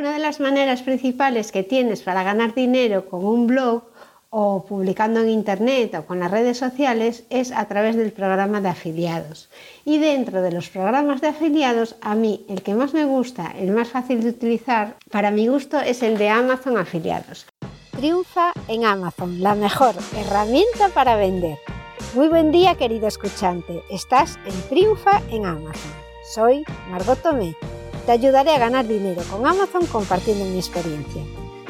Una de las maneras principales que tienes para ganar dinero con un blog o publicando en Internet o con las redes sociales es a través del programa de afiliados. Y dentro de los programas de afiliados, a mí el que más me gusta, el más fácil de utilizar, para mi gusto es el de Amazon Afiliados. Triunfa en Amazon, la mejor herramienta para vender. Muy buen día querido escuchante, estás en Triunfa en Amazon. Soy Margot Tomé. Te ayudaré a ganar dinero con Amazon compartiendo mi experiencia.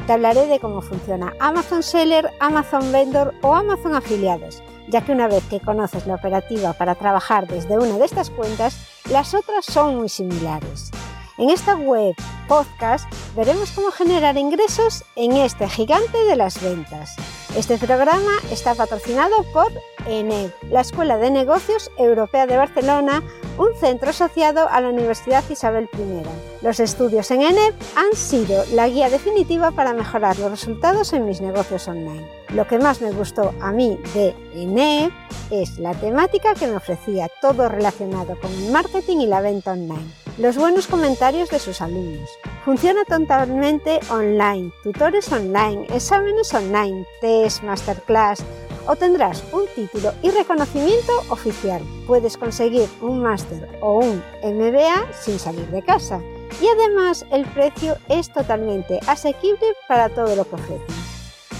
Te hablaré de cómo funciona Amazon Seller, Amazon Vendor o Amazon Afiliados, ya que una vez que conoces la operativa para trabajar desde una de estas cuentas, las otras son muy similares. En esta web podcast veremos cómo generar ingresos en este gigante de las ventas. Este programa está patrocinado por ENEB, la Escuela de Negocios Europea de Barcelona, un centro asociado a la Universidad Isabel I. Los estudios en ENEB han sido la guía definitiva para mejorar los resultados en mis negocios online. Lo que más me gustó a mí de ENEB es la temática que me ofrecía, todo relacionado con el marketing y la venta online. Los buenos comentarios de sus alumnos. Funciona totalmente online, tutores online, exámenes online, test, masterclass, obtendrás un título y reconocimiento oficial. Puedes conseguir un máster o un MBA sin salir de casa. Y además el precio es totalmente asequible para todo lo que ofrecen.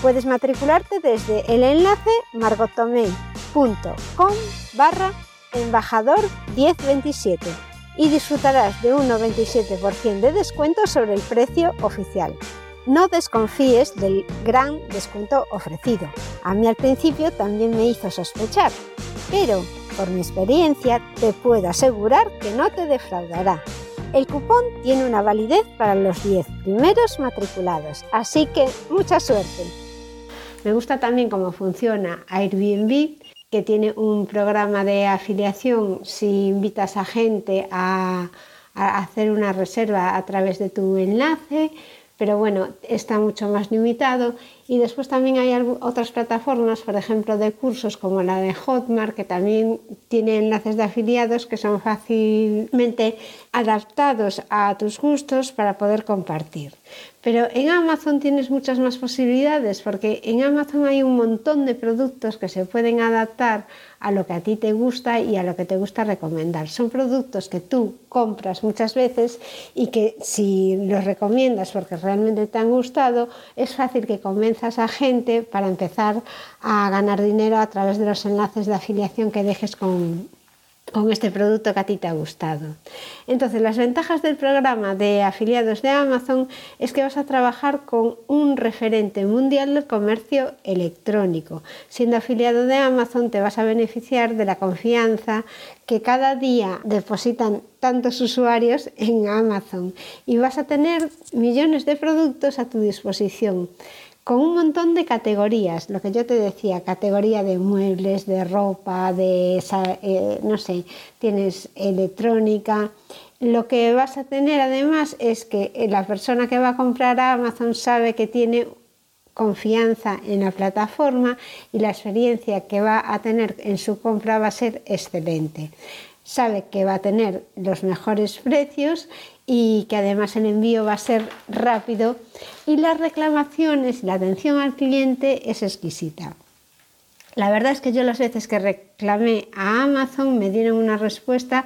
Puedes matricularte desde el enlace margotomei.com barra embajador 1027 y disfrutarás de un 97% de descuento sobre el precio oficial. No desconfíes del gran descuento ofrecido. A mí al principio también me hizo sospechar, pero por mi experiencia te puedo asegurar que no te defraudará. El cupón tiene una validez para los 10 primeros matriculados, así que mucha suerte. Me gusta también cómo funciona Airbnb, que tiene un programa de afiliación si invitas a gente a, a hacer una reserva a través de tu enlace pero bueno, está mucho más limitado. Y después también hay otras plataformas, por ejemplo, de cursos como la de Hotmart, que también tiene enlaces de afiliados que son fácilmente adaptados a tus gustos para poder compartir. Pero en Amazon tienes muchas más posibilidades porque en Amazon hay un montón de productos que se pueden adaptar a lo que a ti te gusta y a lo que te gusta recomendar. Son productos que tú compras muchas veces y que si los recomiendas porque realmente te han gustado, es fácil que convenzas a gente para empezar a ganar dinero a través de los enlaces de afiliación que dejes con, con este producto que a ti te ha gustado. Entonces, las ventajas del programa de afiliados de Amazon es que vas a trabajar con un referente mundial del comercio electrónico. Siendo afiliado de Amazon te vas a beneficiar de la confianza que cada día depositan tantos usuarios en Amazon y vas a tener millones de productos a tu disposición con un montón de categorías, lo que yo te decía, categoría de muebles, de ropa, de, eh, no sé, tienes electrónica. Lo que vas a tener además es que la persona que va a comprar a Amazon sabe que tiene confianza en la plataforma y la experiencia que va a tener en su compra va a ser excelente. Sabe que va a tener los mejores precios y que además el envío va a ser rápido y las reclamaciones y la atención al cliente es exquisita. La verdad es que yo las veces que reclamé a Amazon me dieron una respuesta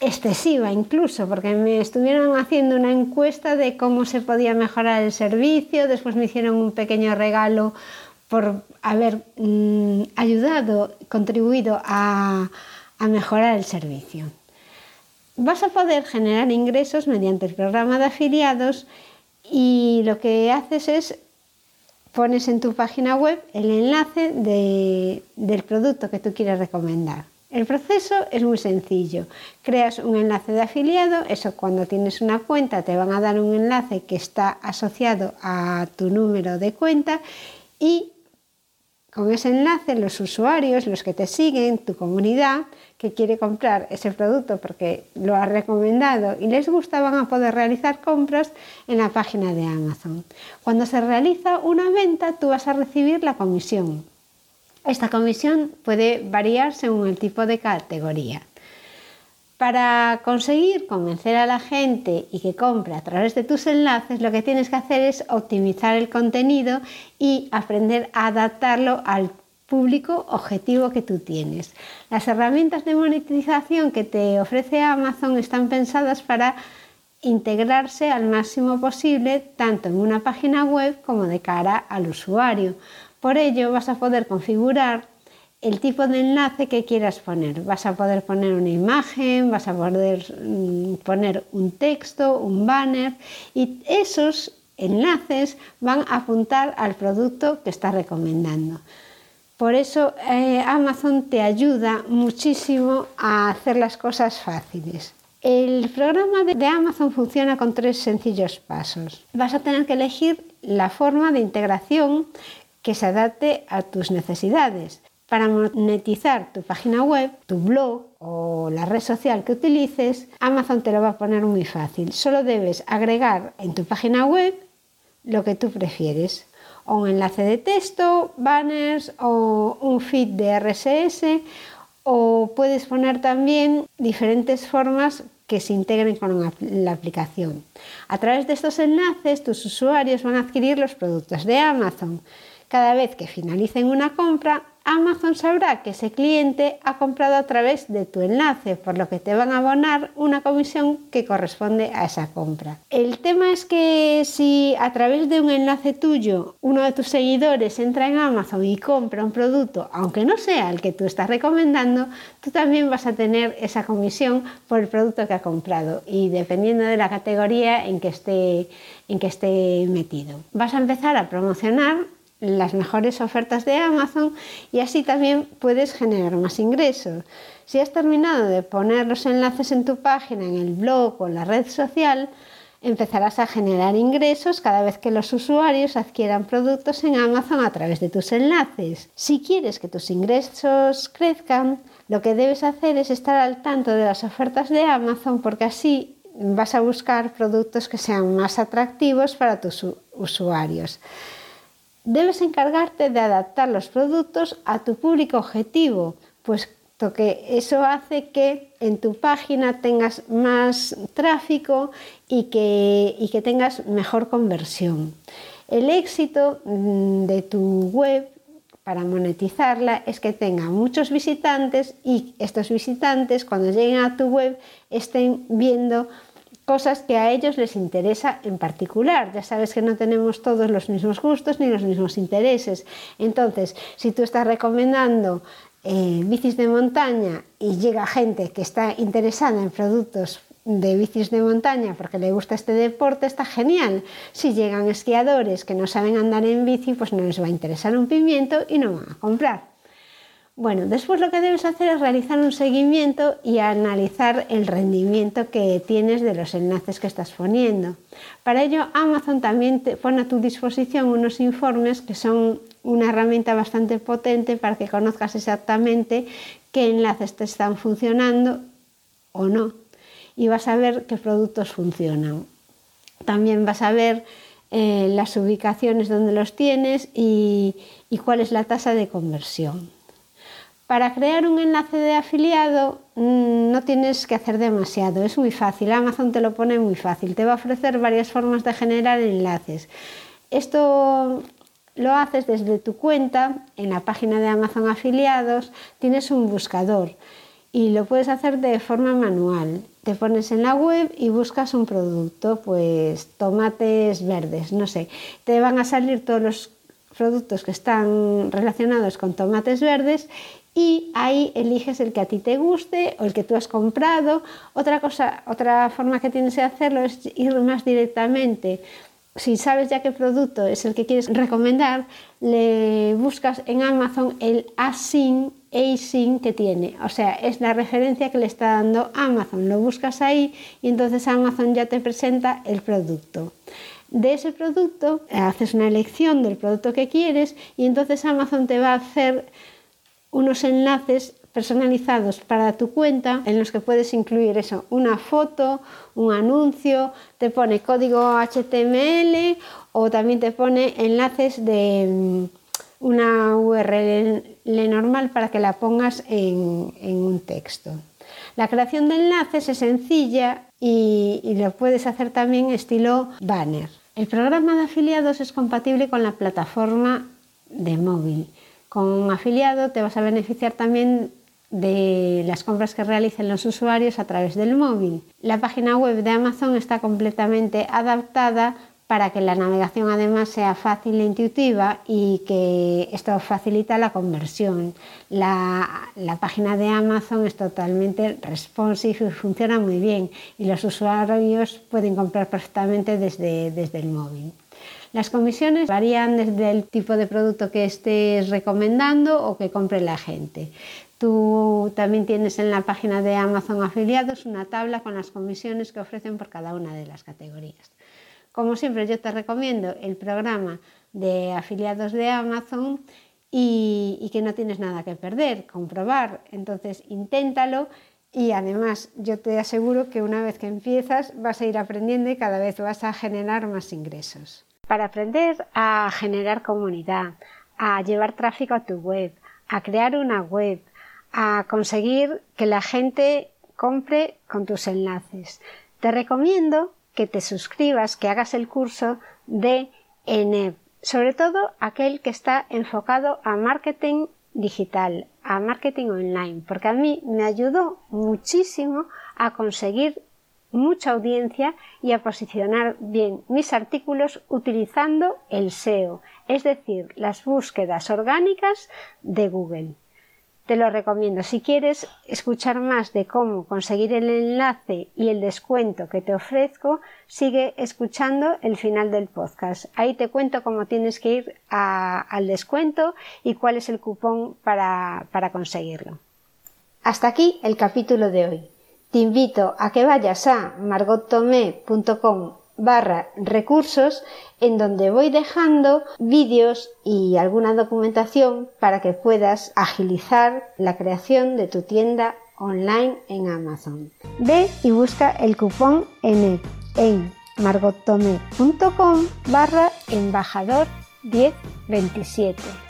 excesiva incluso, porque me estuvieron haciendo una encuesta de cómo se podía mejorar el servicio, después me hicieron un pequeño regalo por haber mm, ayudado, contribuido a mejorar el servicio vas a poder generar ingresos mediante el programa de afiliados y lo que haces es pones en tu página web el enlace del producto que tú quieres recomendar. El proceso es muy sencillo. Creas un enlace de afiliado, eso cuando tienes una cuenta te van a dar un enlace que está asociado a tu número de cuenta y con ese enlace los usuarios, los que te siguen, tu comunidad, que quiere comprar ese producto porque lo ha recomendado y les gusta, van a poder realizar compras en la página de Amazon. Cuando se realiza una venta, tú vas a recibir la comisión. Esta comisión puede variar según el tipo de categoría. Para conseguir convencer a la gente y que compre a través de tus enlaces, lo que tienes que hacer es optimizar el contenido y aprender a adaptarlo al público objetivo que tú tienes. Las herramientas de monetización que te ofrece Amazon están pensadas para integrarse al máximo posible tanto en una página web como de cara al usuario. Por ello vas a poder configurar el tipo de enlace que quieras poner. Vas a poder poner una imagen, vas a poder mm, poner un texto, un banner y esos enlaces van a apuntar al producto que estás recomendando. Por eso eh, Amazon te ayuda muchísimo a hacer las cosas fáciles. El programa de Amazon funciona con tres sencillos pasos. Vas a tener que elegir la forma de integración que se adapte a tus necesidades. Para monetizar tu página web, tu blog o la red social que utilices, Amazon te lo va a poner muy fácil. Solo debes agregar en tu página web lo que tú prefieres. Un enlace de texto, banners o un feed de RSS o puedes poner también diferentes formas que se integren con la aplicación. A través de estos enlaces tus usuarios van a adquirir los productos de Amazon. Cada vez que finalicen una compra, Amazon sabrá que ese cliente ha comprado a través de tu enlace, por lo que te van a abonar una comisión que corresponde a esa compra. El tema es que si a través de un enlace tuyo uno de tus seguidores entra en Amazon y compra un producto, aunque no sea el que tú estás recomendando, tú también vas a tener esa comisión por el producto que ha comprado y dependiendo de la categoría en que esté, en que esté metido. Vas a empezar a promocionar las mejores ofertas de Amazon y así también puedes generar más ingresos. Si has terminado de poner los enlaces en tu página, en el blog o en la red social, empezarás a generar ingresos cada vez que los usuarios adquieran productos en Amazon a través de tus enlaces. Si quieres que tus ingresos crezcan, lo que debes hacer es estar al tanto de las ofertas de Amazon porque así vas a buscar productos que sean más atractivos para tus usuarios debes encargarte de adaptar los productos a tu público objetivo, pues que eso hace que en tu página tengas más tráfico y que, y que tengas mejor conversión. El éxito mm, de tu web para monetizarla es que tenga muchos visitantes y estos visitantes cuando lleguen a tu web estén viendo cosas que a ellos les interesa en particular. Ya sabes que no tenemos todos los mismos gustos ni los mismos intereses. Entonces, si tú estás recomendando eh, bicis de montaña y llega gente que está interesada en productos de bicis de montaña porque le gusta este deporte, está genial. Si llegan esquiadores que no saben andar en bici, pues no les va a interesar un pimiento y no van a comprar. Bueno, después lo que debes hacer es realizar un seguimiento y analizar el rendimiento que tienes de los enlaces que estás poniendo. Para ello, Amazon también te pone a tu disposición unos informes que son una herramienta bastante potente para que conozcas exactamente qué enlaces te están funcionando o no. Y vas a ver qué productos funcionan. También vas a ver eh, las ubicaciones donde los tienes y cuál es la tasa de conversión. Para crear un enlace de afiliado mm, no tienes que hacer demasiado, es muy fácil, Amazon te lo pone muy fácil, te va a ofrecer varias formas de generar enlaces. Esto lo haces desde tu cuenta, en la página de Amazon Afiliados tienes un buscador y lo puedes hacer de forma manual. Te pones en la web y buscas un producto, pues tomates verdes, no sé, te van a salir todos los productos que están relacionados con tomates verdes y ahí eliges el que a ti te guste o el que tú has comprado. Otra cosa, otra forma que tienes que hacerlo es ir más directamente. Si sabes ya qué producto es el que quieres recomendar, le buscas en Amazon el ASIN, ASIN que tiene. O sea, es la referencia que le está dando Amazon. Lo buscas ahí y entonces Amazon ya te presenta el producto de ese producto, haces una elección del producto que quieres y entonces Amazon te va a hacer unos enlaces personalizados para tu cuenta en los que puedes incluir eso, una foto, un anuncio, te pone código HTML o también te pone enlaces de mm, una URL normal para que la pongas en, un texto. La creación de enlaces es sencilla y lo puedes hacer también estilo banner. El programa de afiliados es compatible con la plataforma de móvil. Con afiliado te vas a beneficiar también de las compras que realicen los usuarios a través del móvil. La página web de Amazon está completamente adaptada para que la navegación además sea fácil e intuitiva y que esto facilita la conversión. La, página de Amazon es totalmente responsive y funciona muy bien y los usuarios pueden comprar perfectamente desde, desde el móvil. Las comisiones varían desde el tipo de producto que estés recomendando o que compre la gente. Tú también tienes en la página de Amazon afiliados una tabla con las comisiones que ofrecen por cada una de las categorías. Como siempre, yo te recomiendo el programa de afiliados de Amazon y, que no tienes nada que perder, comprobar. Entonces, inténtalo y además yo te aseguro que una vez que empiezas vas a ir aprendiendo y cada vez vas a generar más ingresos. Para aprender a generar comunidad, a llevar tráfico a tu web, a crear una web, a conseguir que la gente compre con tus enlaces, te recomiendo que te suscribas, que hagas el curso de ENEP, sobre todo aquel que está enfocado a marketing digital, a marketing online, porque a mí me ayudó muchísimo a conseguir mucha audiencia y a posicionar bien mis artículos utilizando el SEO, es decir, las búsquedas orgánicas de Google. Te lo recomiendo. Si quieres escuchar más de cómo conseguir el enlace y el descuento que te ofrezco, sigue escuchando el final del podcast. Ahí te cuento cómo tienes que ir al descuento y cuál es el cupón para, para conseguirlo. Hasta aquí el capítulo de hoy. Te invito a que vayas a margottomé.com barra recursos en donde voy dejando vídeos y alguna documentación para que puedas agilizar la creación de tu tienda online en Amazon. Ve y busca el cupón en, en margotome.com barra embajador 1027